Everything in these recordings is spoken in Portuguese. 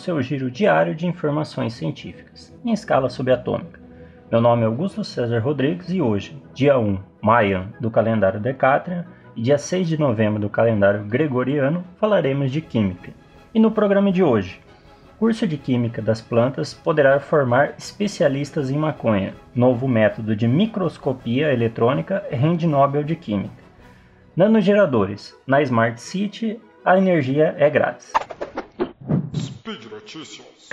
seu giro diário de informações científicas, em escala subatômica. Meu nome é Augusto César Rodrigues e hoje, dia 1 Mayan do calendário Decatrian e dia 6 de novembro do calendário Gregoriano, falaremos de Química. E no programa de hoje, curso de Química das Plantas poderá formar especialistas em maconha. Novo método de microscopia eletrônica rende Nobel de Química. Nanogeradores. Na Smart City, a energia é grátis. Speed Notícias.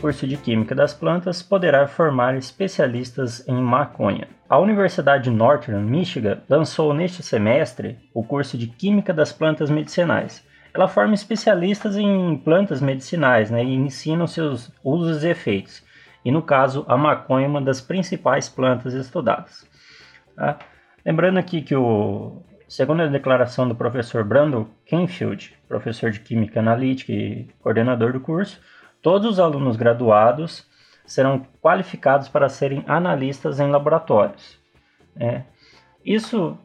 curso de Química das Plantas poderá formar especialistas em maconha. A Universidade de Northern Michigan lançou neste semestre o curso de Química das Plantas Medicinais. Ela forma especialistas em plantas medicinais né, e ensina seus usos e efeitos e no caso a maconha é uma das principais plantas estudadas. Tá? Lembrando aqui que o segundo a declaração do professor Brando Kenfield, professor de Química Analítica e coordenador do curso, todos os alunos graduados serão qualificados para serem analistas em laboratórios. É, isso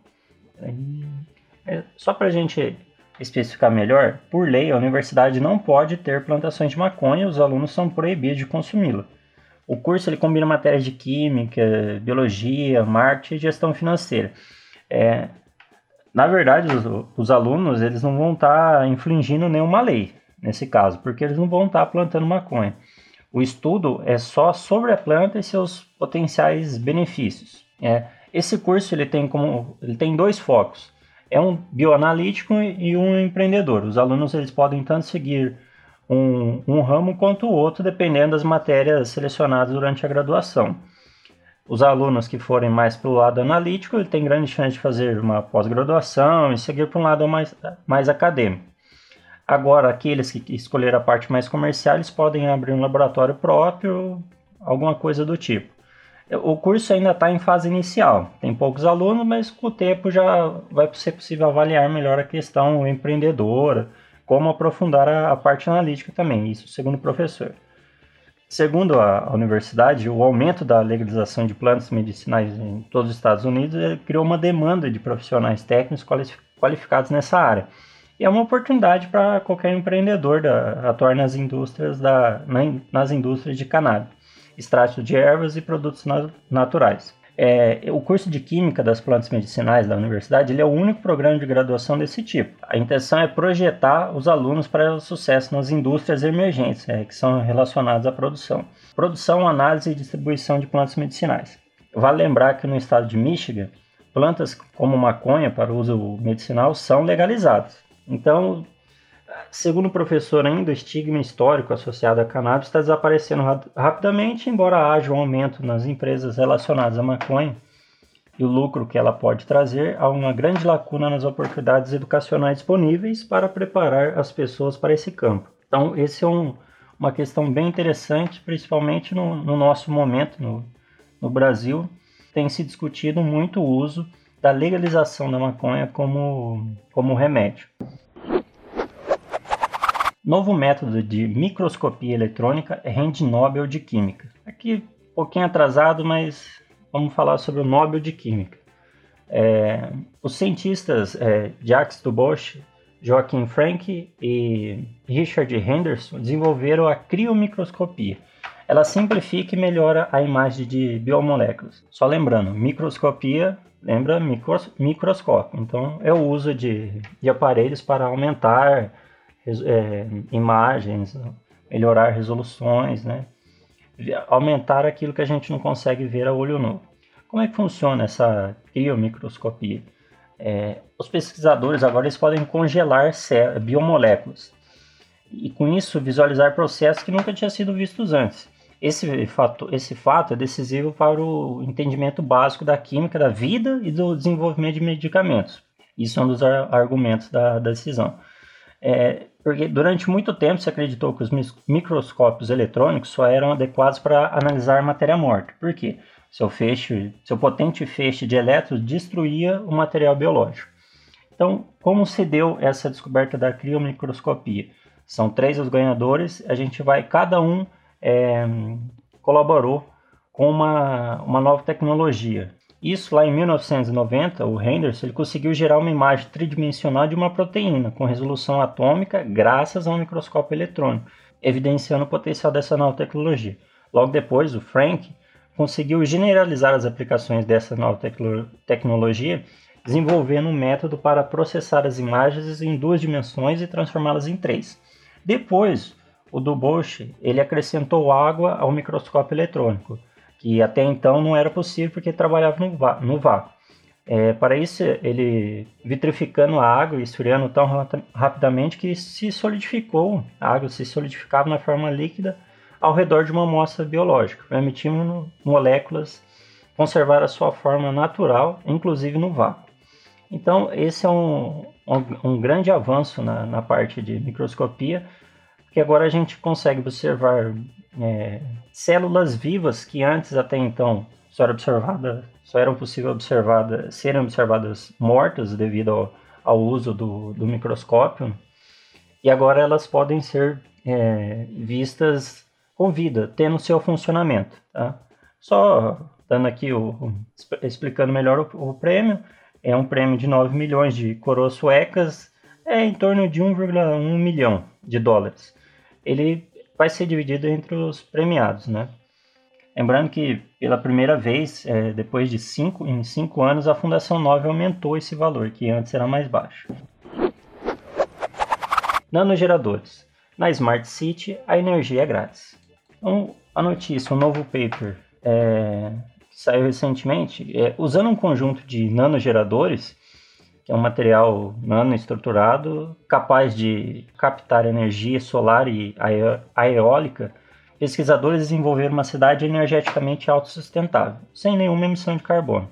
é, só para a gente especificar melhor, por lei a universidade não pode ter plantações de maconha, os alunos são proibidos de consumi-la. O curso ele combina matérias de química, biologia, marketing e gestão financeira. É, na verdade, os, os, alunos eles não vão estar tá infringindo nenhuma lei nesse caso, porque eles não vão estar tá plantando maconha. O estudo é só sobre a planta e seus potenciais benefícios. É, esse curso ele tem como ele tem dois focos. É um bioanalítico e um empreendedor. Os alunos eles podem tanto seguir um, um ramo quanto o outro, dependendo das matérias selecionadas durante a graduação. Os alunos que forem mais para o lado analítico, ele tem grande chance de fazer uma pós-graduação e seguir para um lado mais, mais acadêmico. Agora, aqueles que escolheram a parte mais comercial, eles podem abrir um laboratório próprio, alguma coisa do tipo. O curso ainda está em fase inicial, tem poucos alunos, mas com o tempo já vai ser possível avaliar melhor a questão empreendedora, como aprofundar a, a parte analítica também, isso segundo o professor. Segundo a, a, universidade, o aumento da legalização de plantas medicinais em todos os Estados Unidos criou uma demanda de profissionais técnicos qualificados nessa área. E é uma oportunidade para qualquer empreendedor da, atuar nas indústrias, da, na, nas indústrias de cannabis, extrato de ervas e produtos naturais. É, o curso de Química das Plantas Medicinais da universidade ele é o único programa de graduação desse tipo. A intenção é projetar os alunos para o sucesso nas indústrias emergentes, é, que são relacionadas à produção. Produção, análise e distribuição de plantas medicinais. Vale lembrar que no estado de Michigan, plantas como maconha para uso medicinal são legalizadas. Então, segundo o professor ainda, o estigma histórico associado à cannabis está desaparecendo rapidamente, embora haja um aumento nas empresas relacionadas à maconha e o lucro que ela pode trazer, há uma grande lacuna nas oportunidades educacionais disponíveis para preparar as pessoas para esse campo. Então, esse é um, uma questão bem interessante, principalmente no, no nosso momento no, no Brasil. Tem se discutido muito o uso da legalização da maconha como, como remédio. Novo método de microscopia eletrônica rende Nobel de Química. Aqui um pouquinho atrasado, mas vamos falar sobre o Nobel de Química. É, os cientistas é, Jacques Dubois, Joaquim Frank e Richard Henderson desenvolveram a criomicroscopia. Ela simplifica e melhora a imagem de biomoléculas. Só lembrando, microscopia lembra micros, microscópio. Então, é o uso de, de aparelhos para aumentar é, imagens, melhorar resoluções, né? aumentar aquilo que a gente não consegue ver a olho nu. Como é que funciona essa criomicroscopia? É, os pesquisadores agora eles podem congelar biomoléculas e com isso visualizar processos que nunca tinham sido vistos antes. Esse fato, esse fato é decisivo para o entendimento básico da química da vida e do desenvolvimento de medicamentos. Isso é um dos argumentos da, da decisão. É, porque durante muito tempo se acreditou que os microscópios eletrônicos só eram adequados para analisar matéria morta. Por quê? Seu feixe, seu potente feixe de elétrons destruía o material biológico. Então, como se deu essa descoberta da criomicroscopia? São três os ganhadores, a gente vai, cada um é, colaborou com uma, uma nova tecnologia. Isso lá em 1990, o Henderson ele conseguiu gerar uma imagem tridimensional de uma proteína com resolução atômica graças a um microscópio eletrônico, evidenciando o potencial dessa nova tecnologia. Logo depois, o Frank conseguiu generalizar as aplicações dessa nova tecnologia, desenvolvendo um método para processar as imagens em duas dimensões e transformá-las em três. Depois, o Dubois ele acrescentou água ao microscópio eletrônico, que até então não era possível porque trabalhava no vácuo. É, para isso, ele vitrificando a água e esfriando tão rapidamente que se solidificou, a água se solidificava na forma líquida ao redor de uma amostra biológica, permitindo moléculas conservar a sua forma natural, inclusive no vácuo. Então, esse é um, um, um grande avanço na, na parte de microscopia, que agora a gente consegue observar é, células vivas que antes até então só, era observada, só eram possível observadas, serem observadas mortas devido ao, ao uso do, do, microscópio, e agora elas podem ser é, vistas com vida, tendo seu funcionamento. Tá? Só dando aqui o, explicando melhor o, o, prêmio, é um prêmio de 9 milhões de coroas suecas, é em torno de 1,1 milhão de dólares. Ele vai ser dividido entre os premiados, né? Lembrando que pela primeira vez, é, depois de cinco, em cinco anos, a Fundação 9 aumentou esse valor, que antes era mais baixo. Nanogeradores. Na Smart City, a energia é grátis. Então, a notícia, um novo paper é, que saiu recentemente, é, usando um conjunto de nanogeradores, que é um material nanoestruturado capaz de captar energia solar e eólica, pesquisadores desenvolveram uma cidade energeticamente autossustentável, sem nenhuma emissão de carbono.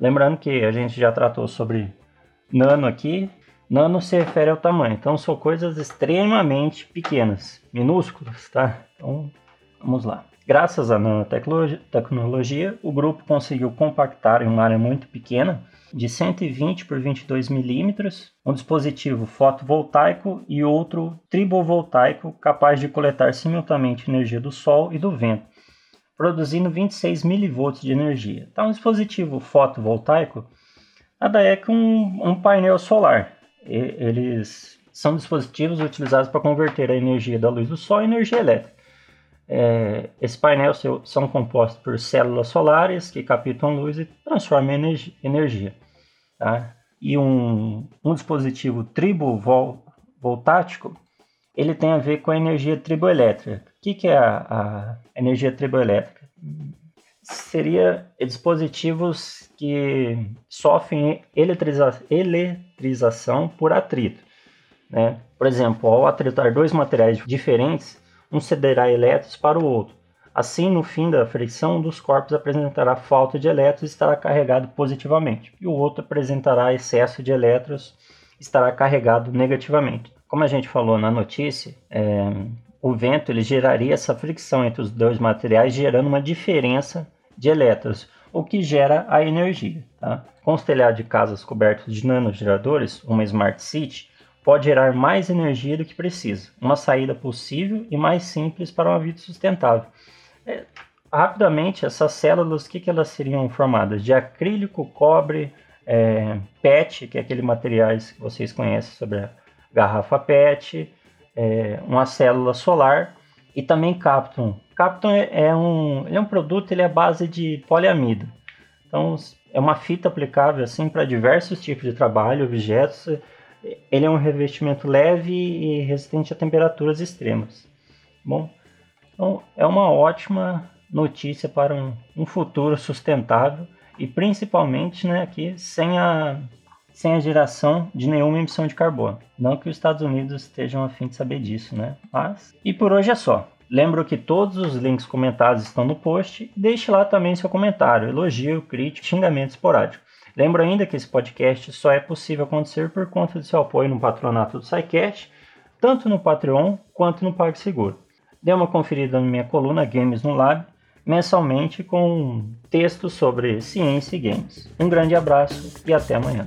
Lembrando que a gente já tratou sobre nano aqui, nano se refere ao tamanho, então são coisas extremamente pequenas, minúsculas, tá? Então, vamos lá. Graças à nanotecnologia, o grupo conseguiu compactar em uma área muito pequena de 120 por 22 milímetros, um dispositivo fotovoltaico e outro tribovoltaico capaz de coletar simultaneamente energia do Sol e do vento, produzindo 26 milivolts de energia. Então, um dispositivo fotovoltaico nada é que um, um painel solar. E, eles são dispositivos utilizados para converter a energia da luz do Sol em energia elétrica. É, esse painel são compostos por células solares que captam luz e transformam em energia. Tá? E um, um dispositivo tribovoltático, ele tem a ver com a energia triboelétrica. O que, que é a, a energia triboelétrica? Seria dispositivos que sofrem eletriza eletrização por atrito. Né? Por exemplo, ao atritar dois materiais diferentes, um cederá elétrons para o outro. Assim, no fim da fricção, um dos corpos apresentará falta de elétrons e estará carregado positivamente, e o outro apresentará excesso de elétrons e estará carregado negativamente. Como a gente falou na notícia, é, o vento ele geraria essa fricção entre os dois materiais, gerando uma diferença de elétrons, o que gera a energia. Tá? Com os telhados de casas cobertos de nanogeradores, uma Smart City, pode gerar mais energia do que precisa, uma saída possível e mais simples para uma vida sustentável. É, rapidamente, essas células, o que, que elas seriam formadas? De acrílico, cobre, é, PET, que é aquele materiais que vocês conhecem sobre a garrafa PET, é, uma célula solar e também Capton. Capton é, é um, é um produto, ele é base de poliamida. Então, é uma fita aplicável assim para diversos tipos de trabalho, objetos ele é um revestimento leve e resistente a temperaturas extremas. Bom, então é uma ótima notícia para um, um futuro sustentável e principalmente né, aqui sem a, sem a geração de nenhuma emissão de carbono. Não que os Estados Unidos estejam a fim de saber disso, né? Mas, e por hoje é só. Lembro que todos os links comentados estão no post. Deixe lá também seu comentário, elogio, crítico, xingamento esporádico. Lembro ainda que esse podcast só é possível acontecer por conta do seu apoio no patronato do SciCast, tanto no Patreon quanto no PagSeguro. Dê uma conferida na minha coluna Games no Lab, mensalmente com textos sobre ciência e games. Um grande abraço e até amanhã.